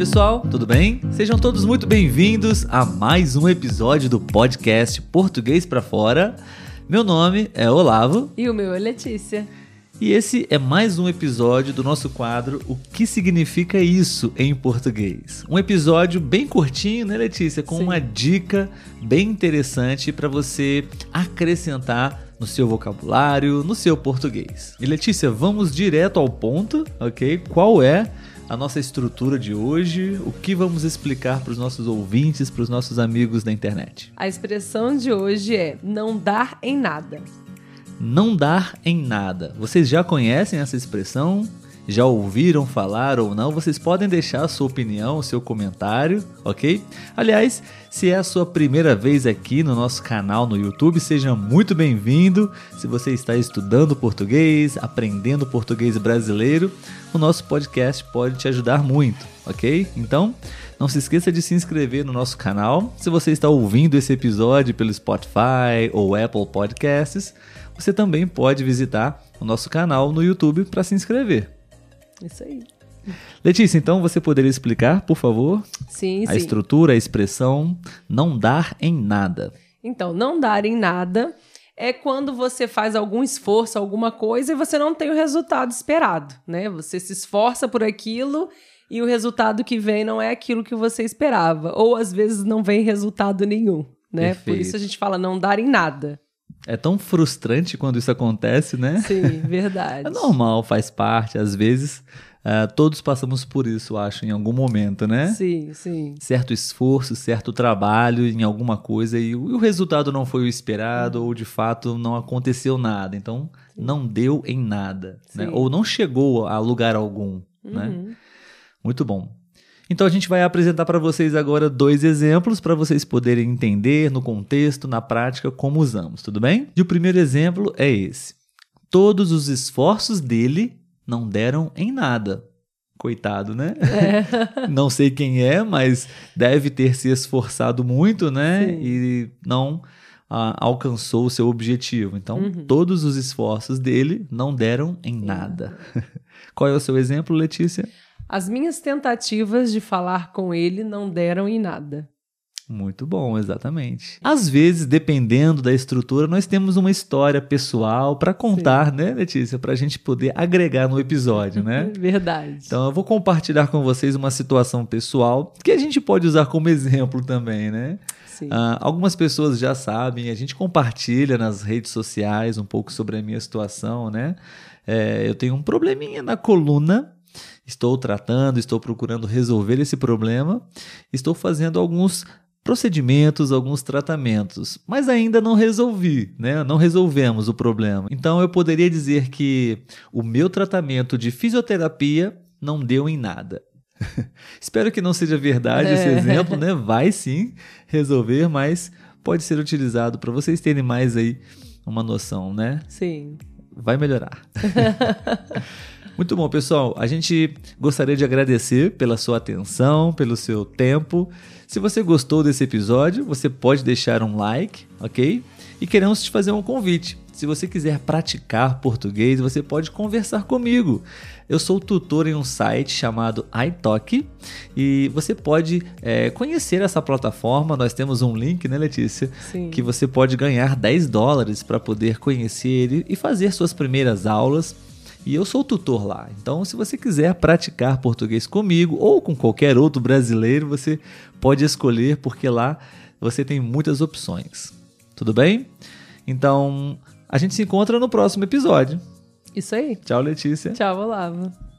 pessoal, tudo bem? Sejam todos muito bem-vindos a mais um episódio do podcast Português para Fora. Meu nome é Olavo. E o meu é Letícia. E esse é mais um episódio do nosso quadro O que significa isso em português? Um episódio bem curtinho, né, Letícia? Com Sim. uma dica bem interessante para você acrescentar no seu vocabulário, no seu português. E Letícia, vamos direto ao ponto, ok? Qual é a nossa estrutura de hoje, o que vamos explicar para os nossos ouvintes, para os nossos amigos da internet? A expressão de hoje é não dar em nada não dar em nada. Vocês já conhecem essa expressão? Já ouviram falar ou não? Vocês podem deixar a sua opinião, o seu comentário, ok? Aliás, se é a sua primeira vez aqui no nosso canal no YouTube, seja muito bem-vindo. Se você está estudando português, aprendendo português brasileiro, o nosso podcast pode te ajudar muito, ok? Então, não se esqueça de se inscrever no nosso canal. Se você está ouvindo esse episódio pelo Spotify ou Apple Podcasts, você também pode visitar o nosso canal no YouTube para se inscrever. Isso aí. Letícia, então você poderia explicar, por favor? Sim, a sim. estrutura, a expressão não dar em nada. Então, não dar em nada é quando você faz algum esforço, alguma coisa e você não tem o resultado esperado, né? Você se esforça por aquilo e o resultado que vem não é aquilo que você esperava, ou às vezes não vem resultado nenhum, né? Perfeito. Por isso a gente fala não dar em nada. É tão frustrante quando isso acontece, né? Sim, verdade. é normal, faz parte. Às vezes, uh, todos passamos por isso, acho, em algum momento, né? Sim, sim. Certo esforço, certo trabalho em alguma coisa e o, e o resultado não foi o esperado ou, de fato, não aconteceu nada. Então, sim. não deu em nada, né? Ou não chegou a lugar algum, né? uhum. né? Muito bom. Então a gente vai apresentar para vocês agora dois exemplos para vocês poderem entender no contexto, na prática, como usamos, tudo bem? E o primeiro exemplo é esse. Todos os esforços dele não deram em nada. Coitado, né? É. não sei quem é, mas deve ter se esforçado muito, né? Sim. E não ah, alcançou o seu objetivo. Então, uhum. todos os esforços dele não deram em nada. Qual é o seu exemplo, Letícia? As minhas tentativas de falar com ele não deram em nada. Muito bom, exatamente. Às vezes, dependendo da estrutura, nós temos uma história pessoal para contar, Sim. né, Letícia? Para a gente poder agregar no episódio, né? Verdade. Então, eu vou compartilhar com vocês uma situação pessoal que a gente pode usar como exemplo também, né? Sim. Uh, algumas pessoas já sabem, a gente compartilha nas redes sociais um pouco sobre a minha situação, né? É, eu tenho um probleminha na coluna Estou tratando, estou procurando resolver esse problema, estou fazendo alguns procedimentos, alguns tratamentos, mas ainda não resolvi, né? Não resolvemos o problema. Então eu poderia dizer que o meu tratamento de fisioterapia não deu em nada. Espero que não seja verdade esse é. exemplo, né? Vai sim resolver, mas pode ser utilizado para vocês terem mais aí uma noção, né? Sim. Vai melhorar. Muito bom, pessoal. A gente gostaria de agradecer pela sua atenção, pelo seu tempo. Se você gostou desse episódio, você pode deixar um like, ok? E queremos te fazer um convite. Se você quiser praticar português, você pode conversar comigo. Eu sou tutor em um site chamado iTalk e você pode é, conhecer essa plataforma. Nós temos um link, né, Letícia? Sim. Que você pode ganhar 10 dólares para poder conhecer e fazer suas primeiras aulas. E eu sou tutor lá. Então, se você quiser praticar português comigo ou com qualquer outro brasileiro, você pode escolher, porque lá você tem muitas opções. Tudo bem? Então, a gente se encontra no próximo episódio. Isso aí. Tchau, Letícia. Tchau, Olavo.